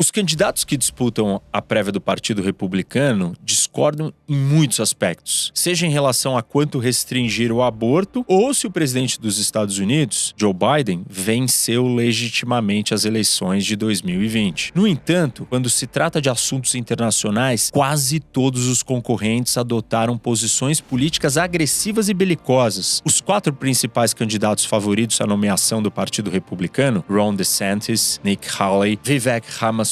Os candidatos que disputam a prévia do Partido Republicano discordam em muitos aspectos, seja em relação a quanto restringir o aborto ou se o presidente dos Estados Unidos, Joe Biden, venceu legitimamente as eleições de 2020. No entanto, quando se trata de assuntos internacionais, quase todos os concorrentes adotaram posições políticas agressivas e belicosas. Os quatro principais candidatos favoritos à nomeação do Partido Republicano, Ron DeSantis, Nick Haley, Vivek Ramaswamy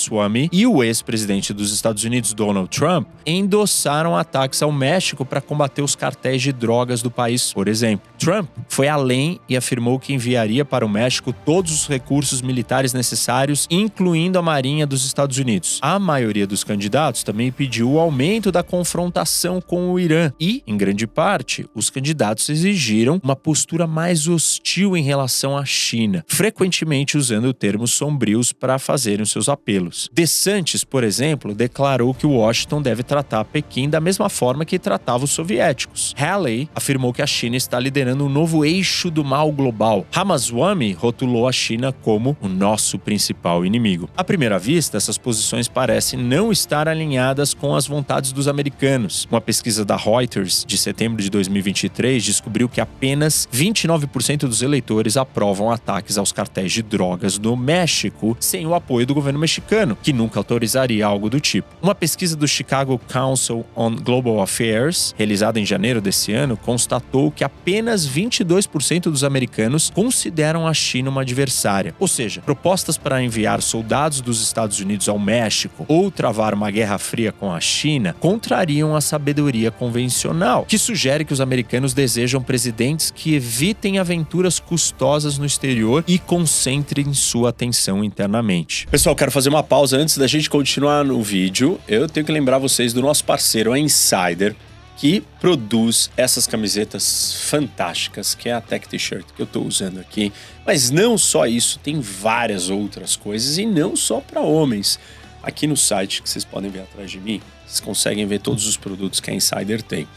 e o ex-presidente dos Estados Unidos, Donald Trump, endossaram ataques ao México para combater os cartéis de drogas do país, por exemplo. Trump foi além e afirmou que enviaria para o México todos os recursos militares necessários, incluindo a Marinha dos Estados Unidos. A maioria dos candidatos também pediu o aumento da confrontação com o Irã e, em grande parte, os candidatos exigiram uma postura mais hostil em relação à China, frequentemente usando termos sombrios para fazerem seus apelos. DeSantis, por exemplo, declarou que Washington deve tratar Pequim da mesma forma que tratava os soviéticos. Haley afirmou que a China está liderando um novo eixo do mal global. Ramaswamy rotulou a China como o nosso principal inimigo. À primeira vista, essas posições parecem não estar alinhadas com as vontades dos americanos. Uma pesquisa da Reuters de setembro de 2023 descobriu que apenas 29% dos eleitores aprovam ataques aos cartéis de drogas no México sem o apoio do governo mexicano, que nunca autorizaria algo do tipo. Uma pesquisa do Chicago Council on Global Affairs, realizada em janeiro desse ano, constatou que apenas 22% dos americanos consideram a China uma adversária. Ou seja, propostas para enviar soldados dos Estados Unidos ao México ou travar uma guerra fria com a China contrariam a sabedoria convencional, que sugere que os americanos desejam presidentes que evitem aventuras custosas no exterior e concentrem sua atenção internamente. Pessoal, quero fazer uma pausa antes da gente continuar no vídeo. Eu tenho que lembrar vocês do nosso parceiro, a Insider que produz essas camisetas fantásticas, que é a Tech T-shirt que eu estou usando aqui. Mas não só isso, tem várias outras coisas e não só para homens. Aqui no site que vocês podem ver atrás de mim, vocês conseguem ver todos os produtos que a Insider tem.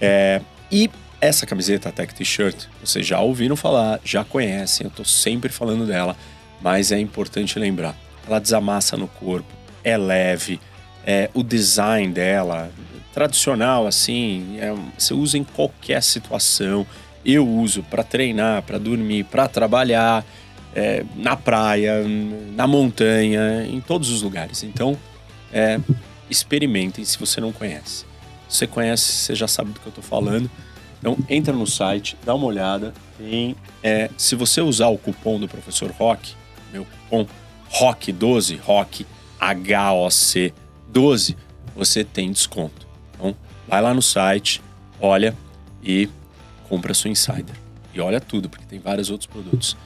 É, e essa camiseta, a Tech T-shirt, vocês já ouviram falar, já conhecem, eu estou sempre falando dela, mas é importante lembrar. Ela desamassa no corpo, é leve, é, o design dela, tradicional, assim, é, você usa em qualquer situação. Eu uso para treinar, para dormir, para trabalhar, é, na praia, na montanha, em todos os lugares. Então, é, experimentem se você não conhece. Se você conhece, você já sabe do que eu estou falando. Então, entra no site, dá uma olhada. Tem, é, se você usar o cupom do professor Rock, meu cupom ROC12, ROC, H-O-C 12, você tem desconto. Então, vai lá no site, olha e compra sua Insider. E olha tudo, porque tem vários outros produtos.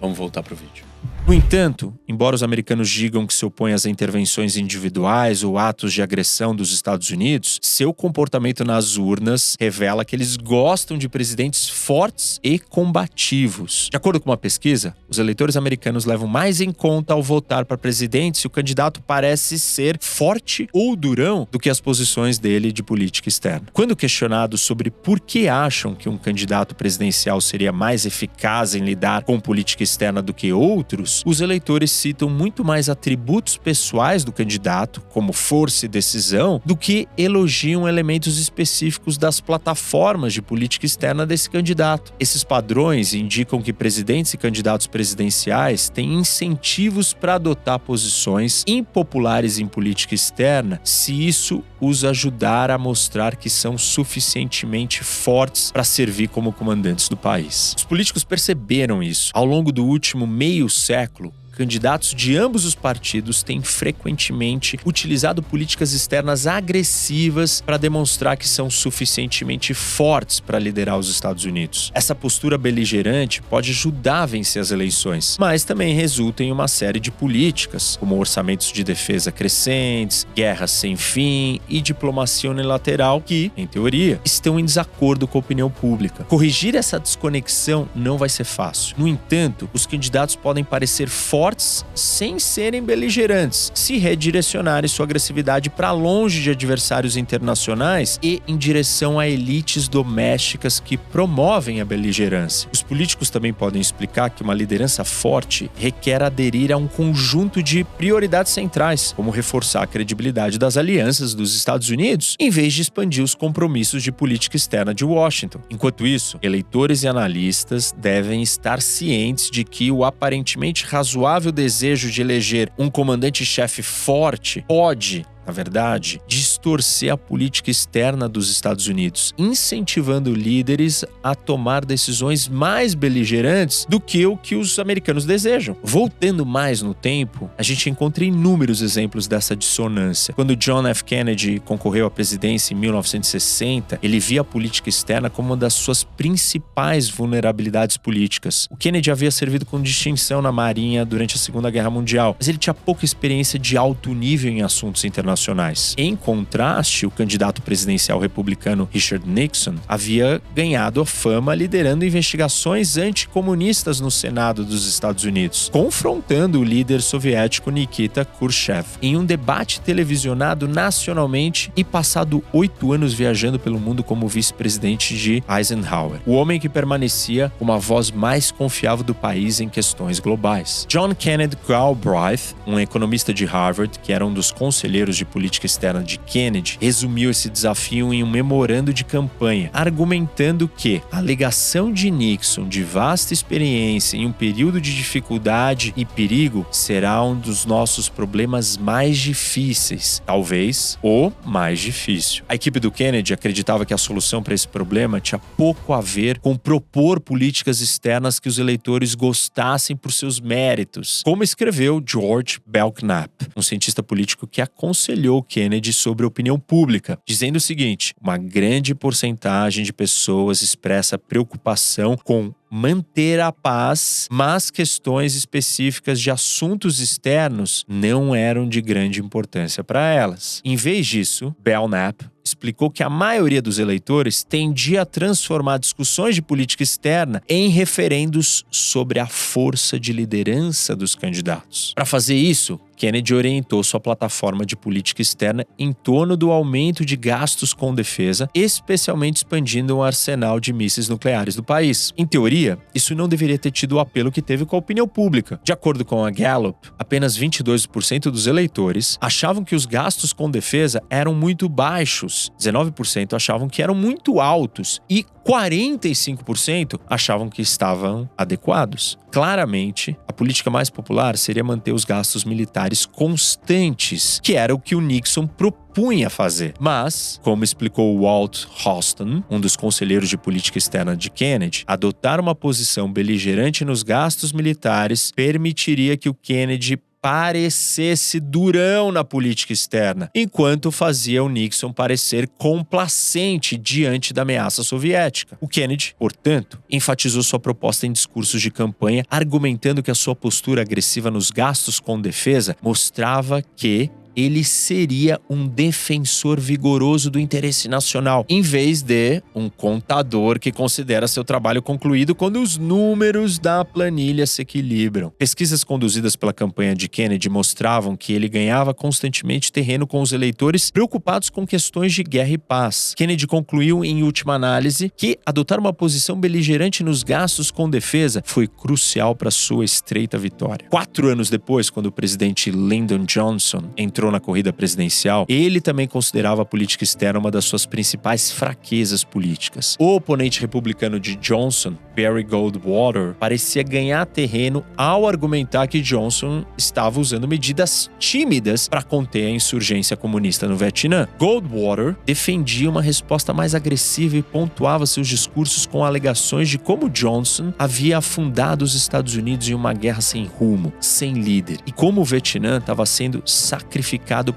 Vamos voltar para o vídeo. No entanto, embora os americanos digam que se opõem às intervenções individuais ou atos de agressão dos Estados Unidos, seu comportamento nas urnas revela que eles gostam de presidentes fortes e combativos. De acordo com uma pesquisa, os eleitores americanos levam mais em conta ao votar para presidente se o candidato parece ser forte ou durão do que as posições dele de política externa. Quando questionados sobre por que acham que um candidato presidencial seria mais eficaz em lidar com política externa do que outros, os eleitores citam muito mais atributos pessoais do candidato, como força e decisão, do que elogiam elementos específicos das plataformas de política externa desse candidato. Esses padrões indicam que presidentes e candidatos presidenciais têm incentivos para adotar posições impopulares em política externa se isso os ajudar a mostrar que são suficientemente fortes para servir como comandantes do país. Os políticos perceberam isso. Ao longo do último meio século, século, candidatos de ambos os partidos têm frequentemente utilizado políticas externas agressivas para demonstrar que são suficientemente fortes para liderar os Estados Unidos. Essa postura beligerante pode ajudar a vencer as eleições, mas também resulta em uma série de políticas, como orçamentos de defesa crescentes, guerras sem fim e diplomacia unilateral que, em teoria, estão em desacordo com a opinião pública. Corrigir essa desconexão não vai ser fácil. No entanto, os candidatos podem parecer fortes fortes sem serem beligerantes, se redirecionarem sua agressividade para longe de adversários internacionais e em direção a elites domésticas que promovem a beligerância. Os políticos também podem explicar que uma liderança forte requer aderir a um conjunto de prioridades centrais, como reforçar a credibilidade das alianças dos Estados Unidos, em vez de expandir os compromissos de política externa de Washington. Enquanto isso, eleitores e analistas devem estar cientes de que o aparentemente razoável desejo de eleger um comandante-chefe forte pode na verdade, distorcer a política externa dos Estados Unidos, incentivando líderes a tomar decisões mais beligerantes do que o que os americanos desejam. Voltando mais no tempo, a gente encontra inúmeros exemplos dessa dissonância. Quando John F. Kennedy concorreu à presidência em 1960, ele via a política externa como uma das suas principais vulnerabilidades políticas. O Kennedy havia servido com distinção na Marinha durante a Segunda Guerra Mundial, mas ele tinha pouca experiência de alto nível em assuntos internacionais. Em contraste, o candidato presidencial republicano Richard Nixon havia ganhado a fama liderando investigações anticomunistas no Senado dos Estados Unidos, confrontando o líder soviético Nikita Khrushchev em um debate televisionado nacionalmente e passado oito anos viajando pelo mundo como vice-presidente de Eisenhower, o homem que permanecia como a voz mais confiável do país em questões globais. John Kennedy Galbraith, um economista de Harvard que era um dos conselheiros de política externa de Kennedy, resumiu esse desafio em um memorando de campanha, argumentando que a alegação de Nixon de vasta experiência em um período de dificuldade e perigo será um dos nossos problemas mais difíceis, talvez o mais difícil. A equipe do Kennedy acreditava que a solução para esse problema tinha pouco a ver com propor políticas externas que os eleitores gostassem por seus méritos, como escreveu George Belknap, um cientista político que aconselhou Kennedy sobre opinião pública, dizendo o seguinte: uma grande porcentagem de pessoas expressa preocupação com manter a paz, mas questões específicas de assuntos externos não eram de grande importância para elas. Em vez disso, Belknap explicou que a maioria dos eleitores tendia a transformar discussões de política externa em referendos sobre a força de liderança dos candidatos. Para fazer isso, Kennedy orientou sua plataforma de política externa em torno do aumento de gastos com defesa, especialmente expandindo o arsenal de mísseis nucleares do país. Em teoria, isso não deveria ter tido o apelo que teve com a opinião pública. De acordo com a Gallup, apenas 22% dos eleitores achavam que os gastos com defesa eram muito baixos, 19% achavam que eram muito altos e 45% achavam que estavam adequados. Claramente, a política mais popular seria manter os gastos militares constantes, que era o que o Nixon propunha fazer. Mas, como explicou Walt Houston, um dos conselheiros de política externa de Kennedy, adotar uma posição beligerante nos gastos militares permitiria que o Kennedy parecesse durão na política externa, enquanto fazia o Nixon parecer complacente diante da ameaça soviética. O Kennedy, portanto, enfatizou sua proposta em discursos de campanha, argumentando que a sua postura agressiva nos gastos com defesa mostrava que ele seria um defensor vigoroso do interesse nacional, em vez de um contador que considera seu trabalho concluído quando os números da planilha se equilibram. Pesquisas conduzidas pela campanha de Kennedy mostravam que ele ganhava constantemente terreno com os eleitores preocupados com questões de guerra e paz. Kennedy concluiu, em última análise, que adotar uma posição beligerante nos gastos com defesa foi crucial para sua estreita vitória. Quatro anos depois, quando o presidente Lyndon Johnson entrou entrou na corrida presidencial, ele também considerava a política externa uma das suas principais fraquezas políticas. O oponente republicano de Johnson, Barry Goldwater, parecia ganhar terreno ao argumentar que Johnson estava usando medidas tímidas para conter a insurgência comunista no Vietnã. Goldwater defendia uma resposta mais agressiva e pontuava seus discursos com alegações de como Johnson havia afundado os Estados Unidos em uma guerra sem rumo, sem líder, e como o Vietnã estava sendo sacrificado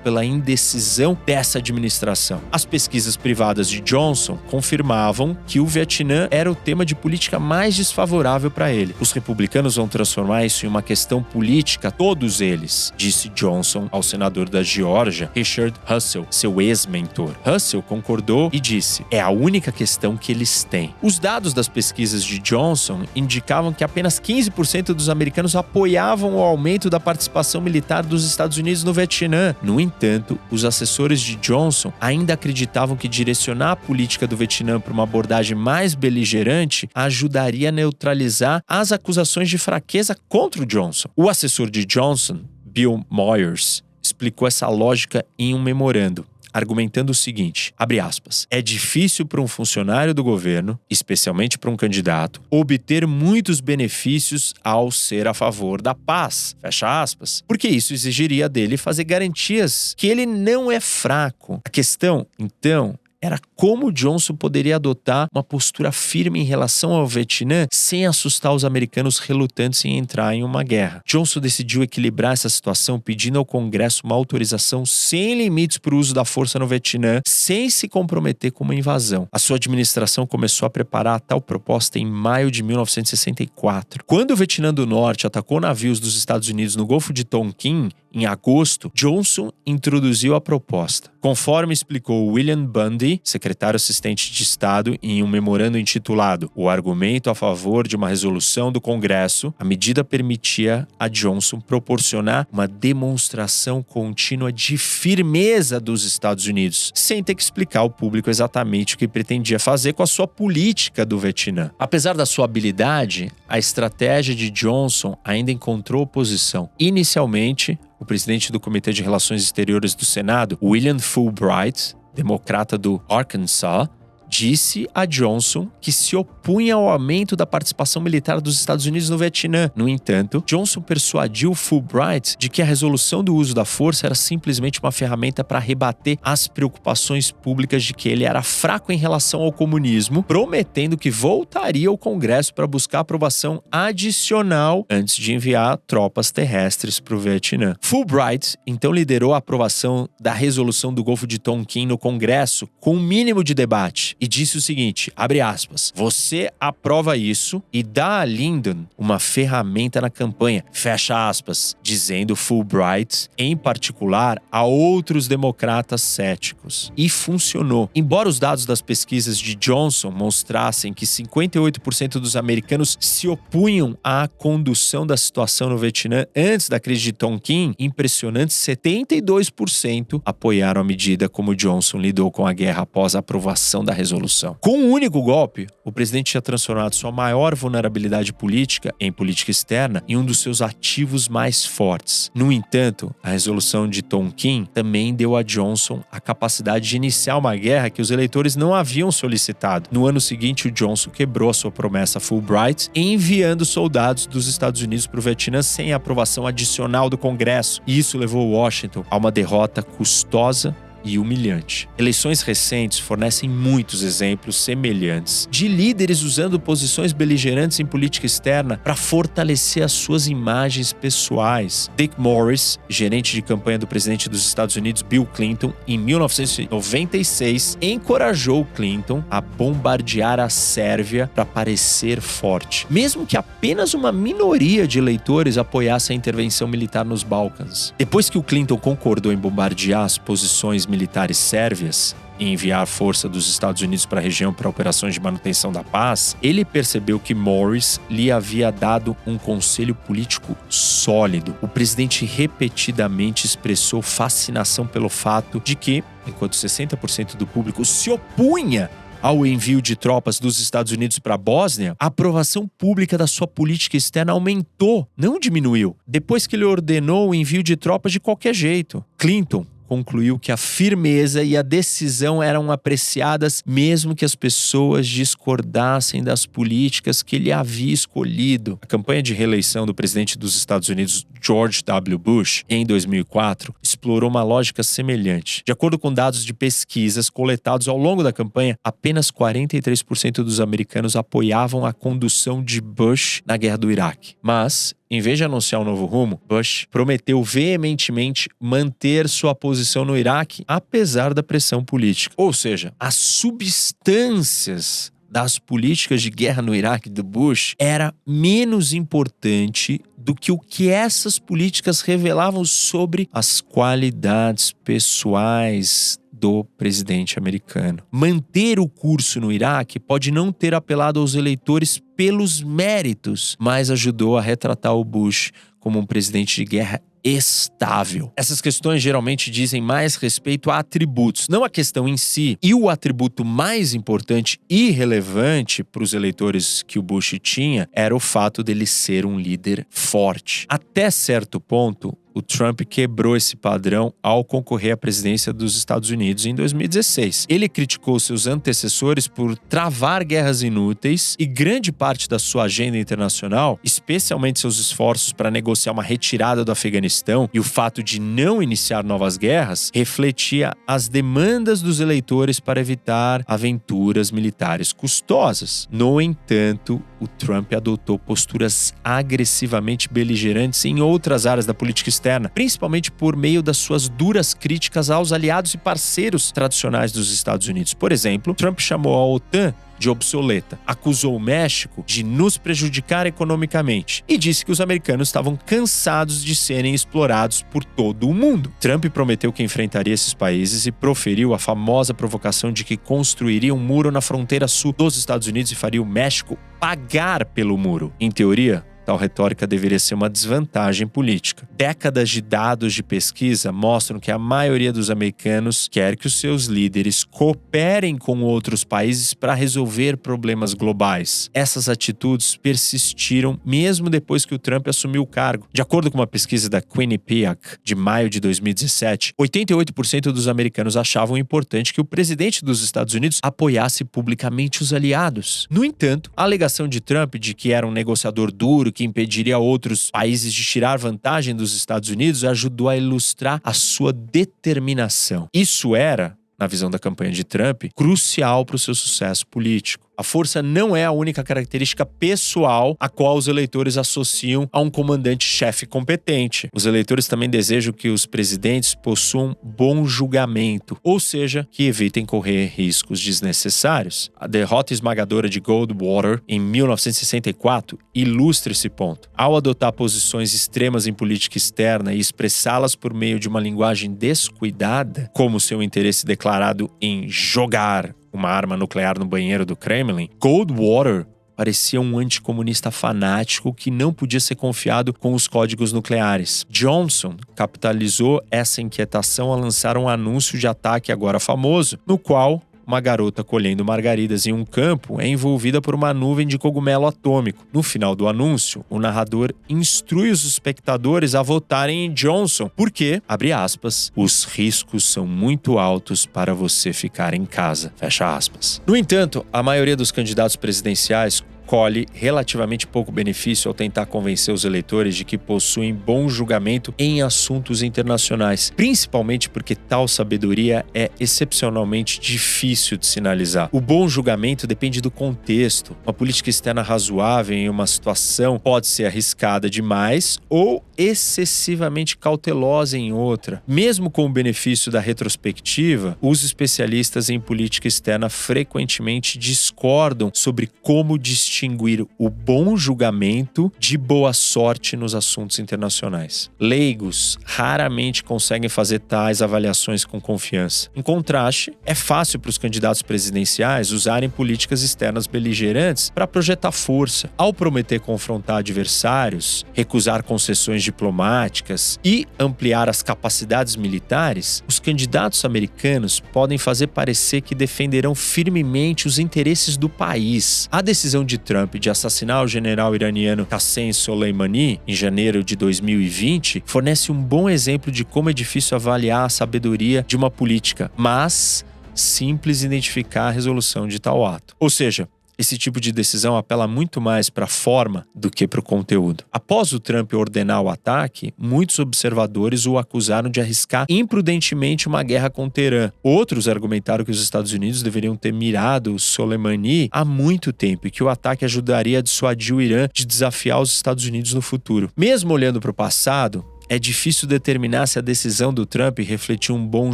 pela indecisão dessa administração. As pesquisas privadas de Johnson confirmavam que o Vietnã era o tema de política mais desfavorável para ele. Os republicanos vão transformar isso em uma questão política, todos eles, disse Johnson ao senador da Geórgia, Richard Russell, seu ex-mentor. Russell concordou e disse: é a única questão que eles têm. Os dados das pesquisas de Johnson indicavam que apenas 15% dos americanos apoiavam o aumento da participação militar dos Estados Unidos no Vietnã. No entanto, os assessores de Johnson ainda acreditavam que direcionar a política do Vietnã para uma abordagem mais beligerante ajudaria a neutralizar as acusações de fraqueza contra o Johnson. O assessor de Johnson, Bill Moyers, explicou essa lógica em um memorando argumentando o seguinte: abre aspas. É difícil para um funcionário do governo, especialmente para um candidato, obter muitos benefícios ao ser a favor da paz. Fecha aspas. Porque isso exigiria dele fazer garantias que ele não é fraco. A questão, então, era como Johnson poderia adotar uma postura firme em relação ao Vietnã sem assustar os americanos relutantes em entrar em uma guerra. Johnson decidiu equilibrar essa situação pedindo ao Congresso uma autorização sem limites para o uso da força no Vietnã, sem se comprometer com uma invasão. A sua administração começou a preparar a tal proposta em maio de 1964. Quando o Vietnã do Norte atacou navios dos Estados Unidos no Golfo de Tonkin, em agosto, Johnson introduziu a proposta. Conforme explicou William Bundy, secretário assistente de Estado, em um memorando intitulado O Argumento a Favor de uma Resolução do Congresso, a medida permitia a Johnson proporcionar uma demonstração contínua de firmeza dos Estados Unidos, sem ter que explicar ao público exatamente o que pretendia fazer com a sua política do Vietnã. Apesar da sua habilidade, a estratégia de Johnson ainda encontrou oposição. Inicialmente, o presidente do Comitê de Relações Exteriores do Senado, William Fulbright, democrata do Arkansas, disse a Johnson que se opunha ao aumento da participação militar dos Estados Unidos no Vietnã. No entanto, Johnson persuadiu Fulbright de que a resolução do uso da força era simplesmente uma ferramenta para rebater as preocupações públicas de que ele era fraco em relação ao comunismo, prometendo que voltaria ao Congresso para buscar aprovação adicional antes de enviar tropas terrestres para o Vietnã. Fulbright então liderou a aprovação da resolução do Golfo de Tonkin no Congresso com um mínimo de debate e disse o seguinte: abre aspas, você aprova isso e dá a Lyndon uma ferramenta na campanha, fecha aspas, dizendo Fulbright, em particular, a outros democratas céticos. E funcionou. Embora os dados das pesquisas de Johnson mostrassem que 58% dos americanos se opunham à condução da situação no Vietnã antes da crise de Tonkin, impressionantes 72% apoiaram a medida como Johnson lidou com a guerra após a aprovação da resolução resolução. Com um único golpe, o presidente tinha transformado sua maior vulnerabilidade política em política externa em um dos seus ativos mais fortes. No entanto, a resolução de Tonkin também deu a Johnson a capacidade de iniciar uma guerra que os eleitores não haviam solicitado. No ano seguinte, o Johnson quebrou a sua promessa Fulbright enviando soldados dos Estados Unidos para o Vietnã sem aprovação adicional do Congresso. E isso levou Washington a uma derrota custosa e humilhante. Eleições recentes fornecem muitos exemplos semelhantes de líderes usando posições beligerantes em política externa para fortalecer as suas imagens pessoais. Dick Morris, gerente de campanha do presidente dos Estados Unidos Bill Clinton, em 1996, encorajou Clinton a bombardear a Sérvia para parecer forte, mesmo que apenas uma minoria de eleitores apoiasse a intervenção militar nos Balcãs. Depois que o Clinton concordou em bombardear as posições militares sérvias e enviar força dos Estados Unidos para a região para operações de manutenção da paz, ele percebeu que Morris lhe havia dado um conselho político sólido. O presidente repetidamente expressou fascinação pelo fato de que, enquanto 60% do público se opunha ao envio de tropas dos Estados Unidos para a Bósnia, a aprovação pública da sua política externa aumentou, não diminuiu, depois que ele ordenou o envio de tropas de qualquer jeito. Clinton, concluiu que a firmeza e a decisão eram apreciadas mesmo que as pessoas discordassem das políticas que ele havia escolhido. A campanha de reeleição do presidente dos Estados Unidos, George W. Bush, em 2004, explorou uma lógica semelhante. De acordo com dados de pesquisas coletados ao longo da campanha, apenas 43% dos americanos apoiavam a condução de Bush na guerra do Iraque. Mas, em vez de anunciar um novo rumo, Bush prometeu veementemente manter sua posição no Iraque, apesar da pressão política. Ou seja, as substâncias das políticas de guerra no Iraque do Bush era menos importante do que o que essas políticas revelavam sobre as qualidades pessoais do presidente americano. Manter o curso no Iraque pode não ter apelado aos eleitores pelos méritos, mas ajudou a retratar o Bush como um presidente de guerra estável. Essas questões geralmente dizem mais respeito a atributos, não a questão em si. E o atributo mais importante e relevante para os eleitores que o Bush tinha era o fato dele ser um líder forte. Até certo ponto, o Trump quebrou esse padrão ao concorrer à presidência dos Estados Unidos em 2016. Ele criticou seus antecessores por travar guerras inúteis e grande parte da sua agenda internacional, especialmente seus esforços para negociar uma retirada do Afeganistão e o fato de não iniciar novas guerras, refletia as demandas dos eleitores para evitar aventuras militares custosas. No entanto, o Trump adotou posturas agressivamente beligerantes em outras áreas da política externa externa, principalmente por meio das suas duras críticas aos aliados e parceiros tradicionais dos Estados Unidos. Por exemplo, Trump chamou a OTAN de obsoleta, acusou o México de nos prejudicar economicamente e disse que os americanos estavam cansados de serem explorados por todo o mundo. Trump prometeu que enfrentaria esses países e proferiu a famosa provocação de que construiria um muro na fronteira sul dos Estados Unidos e faria o México pagar pelo muro. Em teoria, Tal retórica deveria ser uma desvantagem política. Décadas de dados de pesquisa mostram que a maioria dos americanos quer que os seus líderes cooperem com outros países para resolver problemas globais. Essas atitudes persistiram mesmo depois que o Trump assumiu o cargo. De acordo com uma pesquisa da Quinnipiac de maio de 2017, 88% dos americanos achavam importante que o presidente dos Estados Unidos apoiasse publicamente os aliados. No entanto, a alegação de Trump de que era um negociador duro que impediria outros países de tirar vantagem dos Estados Unidos ajudou a ilustrar a sua determinação. Isso era, na visão da campanha de Trump, crucial para o seu sucesso político. A força não é a única característica pessoal a qual os eleitores associam a um comandante-chefe competente. Os eleitores também desejam que os presidentes possuam bom julgamento, ou seja, que evitem correr riscos desnecessários. A derrota esmagadora de Goldwater em 1964 ilustra esse ponto. Ao adotar posições extremas em política externa e expressá-las por meio de uma linguagem descuidada, como seu interesse declarado em jogar uma arma nuclear no banheiro do Kremlin, Goldwater parecia um anticomunista fanático que não podia ser confiado com os códigos nucleares. Johnson capitalizou essa inquietação ao lançar um anúncio de ataque agora famoso, no qual uma garota colhendo margaridas em um campo é envolvida por uma nuvem de cogumelo atômico. No final do anúncio, o narrador instrui os espectadores a votarem em Johnson, porque, abre aspas, os riscos são muito altos para você ficar em casa. Fecha aspas. No entanto, a maioria dos candidatos presidenciais colhe relativamente pouco benefício ao tentar convencer os eleitores de que possuem bom julgamento em assuntos internacionais, principalmente porque tal sabedoria é excepcionalmente difícil de sinalizar. O bom julgamento depende do contexto. Uma política externa razoável em uma situação pode ser arriscada demais ou excessivamente cautelosa em outra. Mesmo com o benefício da retrospectiva, os especialistas em política externa frequentemente discordam sobre como distinguir distinguir o bom julgamento de boa sorte nos assuntos internacionais. Leigos raramente conseguem fazer tais avaliações com confiança. Em contraste, é fácil para os candidatos presidenciais usarem políticas externas beligerantes para projetar força. Ao prometer confrontar adversários, recusar concessões diplomáticas e ampliar as capacidades militares, os candidatos americanos podem fazer parecer que defenderão firmemente os interesses do país. A decisão de Trump de assassinar o general iraniano Qassem Soleimani em janeiro de 2020 fornece um bom exemplo de como é difícil avaliar a sabedoria de uma política, mas simples identificar a resolução de tal ato. Ou seja, esse tipo de decisão apela muito mais para a forma do que para o conteúdo. Após o Trump ordenar o ataque, muitos observadores o acusaram de arriscar imprudentemente uma guerra com Teherã. Outros argumentaram que os Estados Unidos deveriam ter mirado Soleimani há muito tempo e que o ataque ajudaria a dissuadir o Irã de desafiar os Estados Unidos no futuro. Mesmo olhando para o passado, é difícil determinar se a decisão do Trump refletiu um bom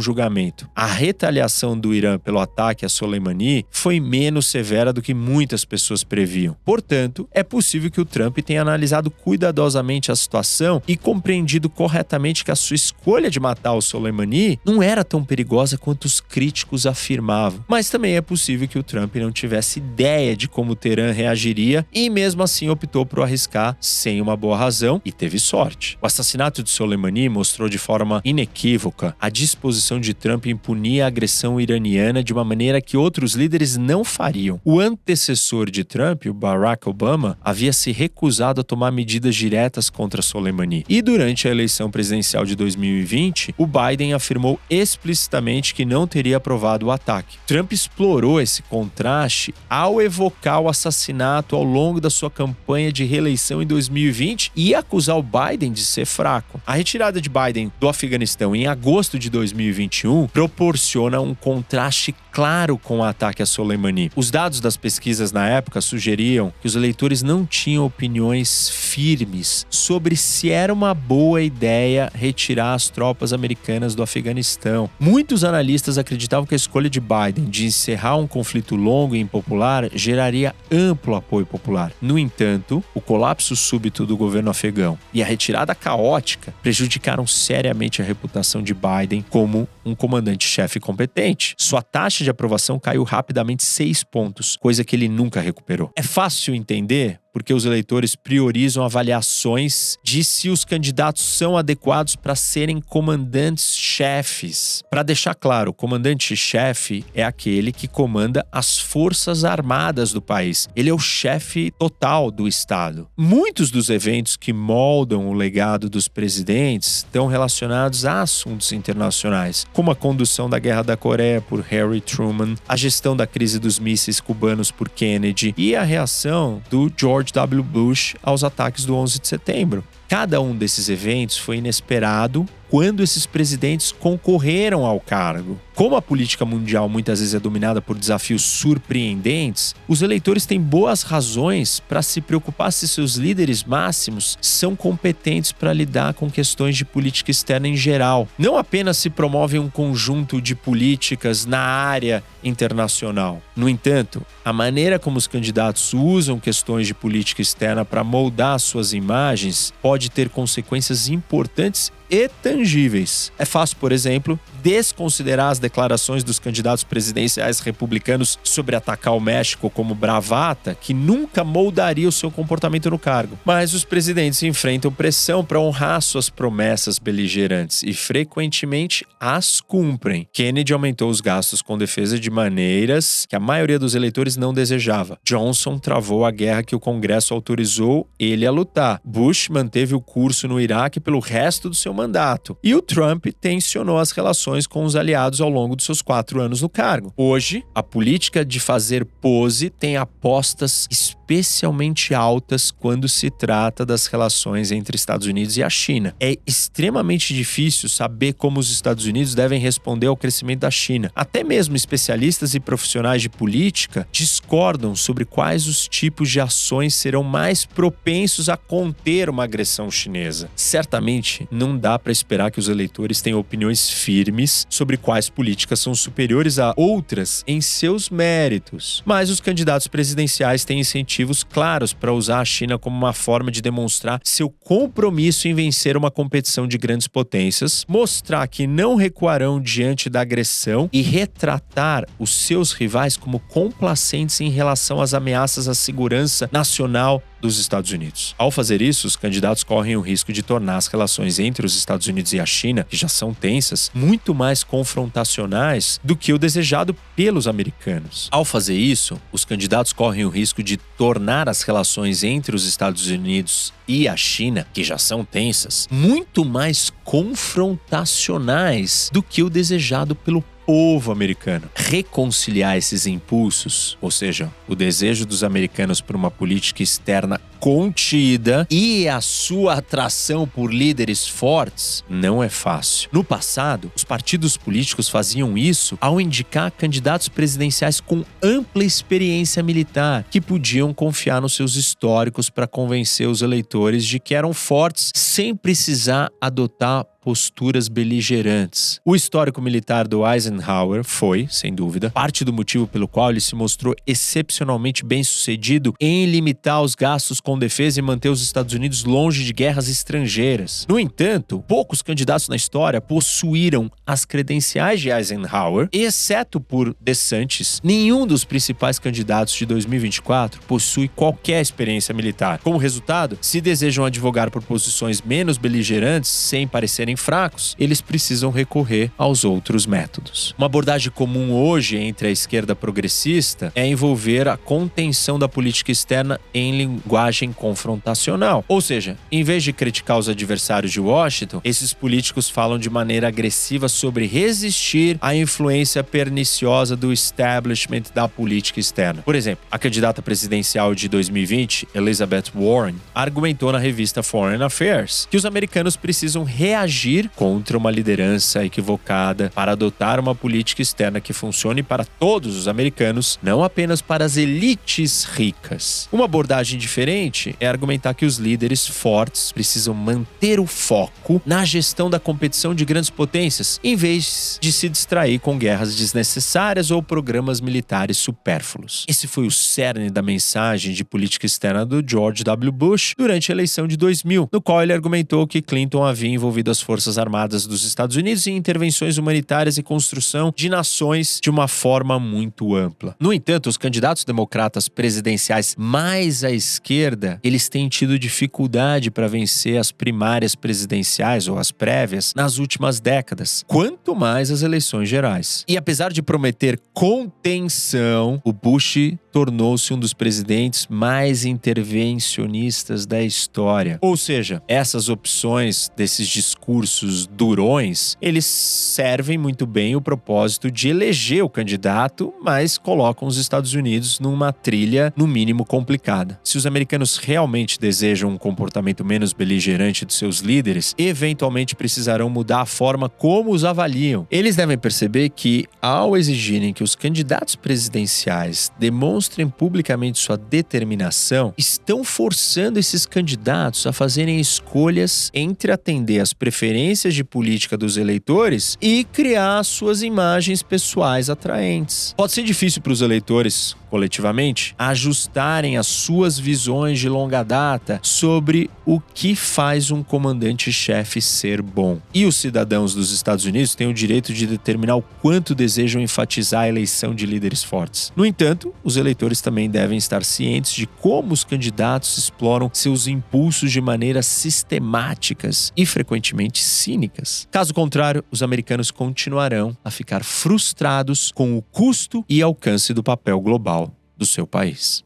julgamento. A retaliação do Irã pelo ataque a Soleimani foi menos severa do que muitas pessoas previam. Portanto, é possível que o Trump tenha analisado cuidadosamente a situação e compreendido corretamente que a sua escolha de matar o Soleimani não era tão perigosa quanto os críticos afirmavam. Mas também é possível que o Trump não tivesse ideia de como o Teherã reagiria e mesmo assim optou por arriscar sem uma boa razão e teve sorte. O assassinato de Soleimani mostrou de forma inequívoca a disposição de Trump em punir a agressão iraniana de uma maneira que outros líderes não fariam. O antecessor de Trump, o Barack Obama, havia se recusado a tomar medidas diretas contra Soleimani. E durante a eleição presidencial de 2020, o Biden afirmou explicitamente que não teria aprovado o ataque. Trump explorou esse contraste ao evocar o assassinato ao longo da sua campanha de reeleição em 2020 e acusar o Biden de ser fraco. A retirada de Biden do Afeganistão em agosto de 2021 proporciona um contraste claro com o ataque a Soleimani. Os dados das pesquisas na época sugeriam que os eleitores não tinham opiniões firmes sobre se era uma boa ideia retirar as tropas americanas do Afeganistão. Muitos analistas acreditavam que a escolha de Biden de encerrar um conflito longo e impopular geraria amplo apoio popular. No entanto, o colapso súbito do governo afegão e a retirada caótica prejudicaram seriamente a reputação de Biden como um comandante-chefe competente. Sua taxa de aprovação caiu rapidamente seis pontos, coisa que ele nunca recuperou. É fácil entender porque os eleitores priorizam avaliações de se os candidatos são adequados para serem comandantes-chefes. Para deixar claro, comandante-chefe é aquele que comanda as forças armadas do país. Ele é o chefe total do Estado. Muitos dos eventos que moldam o legado dos presidentes estão relacionados a assuntos internacionais, como a condução da Guerra da Coreia por Harry Truman, a gestão da crise dos mísseis cubanos por Kennedy e a reação do George W. Bush aos ataques do 11 de setembro. Cada um desses eventos foi inesperado quando esses presidentes concorreram ao cargo. Como a política mundial muitas vezes é dominada por desafios surpreendentes, os eleitores têm boas razões para se preocupar se seus líderes máximos são competentes para lidar com questões de política externa em geral. Não apenas se promove um conjunto de políticas na área internacional. No entanto, a maneira como os candidatos usam questões de política externa para moldar suas imagens pode ter consequências importantes e tangíveis. É fácil, por exemplo, desconsiderar as declarações dos candidatos presidenciais republicanos sobre atacar o México como bravata, que nunca moldaria o seu comportamento no cargo. Mas os presidentes enfrentam pressão para honrar suas promessas beligerantes e frequentemente as cumprem. Kennedy aumentou os gastos com defesa de maneiras que a maioria dos eleitores não desejava. Johnson travou a guerra que o Congresso autorizou ele a lutar. Bush manteve o curso no Iraque pelo resto do seu mandato. E o Trump tensionou as relações com os aliados ao longo de seus quatro anos no cargo. Hoje, a política de fazer pose tem apostas especialmente altas quando se trata das relações entre Estados Unidos e a China. É extremamente difícil saber como os Estados Unidos devem responder ao crescimento da China. Até mesmo especialistas e profissionais de política discordam sobre quais os tipos de ações serão mais propensos a conter uma agressão chinesa. Certamente não dá para esperar que os eleitores tenham opiniões firmes sobre quais políticas são superiores a outras em seus méritos. Mas os candidatos presidenciais têm incentivos claros para usar a China como uma forma de demonstrar seu compromisso em vencer uma competição de grandes potências, mostrar que não recuarão diante da agressão e retratar os seus rivais como complacentes em relação às ameaças à segurança nacional dos Estados Unidos. Ao fazer isso, os candidatos correm o risco de tornar as relações entre os Estados Unidos e a China, que já são tensas, muito mais confrontacionais do que o desejado pelos americanos. Ao fazer isso, os candidatos correm o risco de tornar as relações entre os Estados Unidos e a China, que já são tensas, muito mais confrontacionais do que o desejado pelo povo americano. Reconciliar esses impulsos, ou seja, o desejo dos americanos por uma política externa contida e a sua atração por líderes fortes não é fácil. No passado, os partidos políticos faziam isso ao indicar candidatos presidenciais com ampla experiência militar, que podiam confiar nos seus históricos para convencer os eleitores de que eram fortes sem precisar adotar posturas beligerantes. O histórico militar do Eisenhower foi, sem dúvida, parte do motivo pelo qual ele se mostrou excepcionalmente bem sucedido em limitar os gastos com defesa e manter os Estados Unidos longe de guerras estrangeiras. No entanto, poucos candidatos na história possuíram as credenciais de Eisenhower, exceto por DeSantis, nenhum dos principais candidatos de 2024 possui qualquer experiência militar. Como resultado, se desejam advogar por posições menos beligerantes, sem parecerem fracos, eles precisam recorrer aos outros métodos. Uma abordagem comum hoje entre a esquerda progressista é envolver a contenção da política externa em linguagem confrontacional. Ou seja, em vez de criticar os adversários de Washington, esses políticos falam de maneira agressiva sobre resistir à influência perniciosa do establishment da política externa. Por exemplo, a candidata presidencial de 2020, Elizabeth Warren, argumentou na revista Foreign Affairs que os americanos precisam reagir agir contra uma liderança equivocada, para adotar uma política externa que funcione para todos os americanos, não apenas para as elites ricas. Uma abordagem diferente é argumentar que os líderes fortes precisam manter o foco na gestão da competição de grandes potências, em vez de se distrair com guerras desnecessárias ou programas militares supérfluos. Esse foi o cerne da mensagem de política externa do George W. Bush durante a eleição de 2000, no qual ele argumentou que Clinton havia envolvido as Forças Armadas dos Estados Unidos em intervenções humanitárias e construção de nações de uma forma muito ampla. No entanto, os candidatos democratas presidenciais mais à esquerda, eles têm tido dificuldade para vencer as primárias presidenciais ou as prévias nas últimas décadas, quanto mais as eleições gerais. E apesar de prometer contenção, o Bush tornou-se um dos presidentes mais intervencionistas da história. Ou seja, essas opções desses discursos durões, eles servem muito bem o propósito de eleger o candidato, mas colocam os Estados Unidos numa trilha no mínimo complicada. Se os americanos realmente desejam um comportamento menos beligerante de seus líderes, eventualmente precisarão mudar a forma como os avaliam. Eles devem perceber que ao exigirem que os candidatos presidenciais demonstrem demonstrem publicamente sua determinação, estão forçando esses candidatos a fazerem escolhas entre atender às preferências de política dos eleitores e criar suas imagens pessoais atraentes. Pode ser difícil para os eleitores coletivamente, ajustarem as suas visões de longa data sobre o que faz um comandante-chefe ser bom. E os cidadãos dos Estados Unidos têm o direito de determinar o quanto desejam enfatizar a eleição de líderes fortes. No entanto, os eleitores também devem estar cientes de como os candidatos exploram seus impulsos de maneiras sistemáticas e frequentemente cínicas. Caso contrário, os americanos continuarão a ficar frustrados com o custo e alcance do papel global do seu país.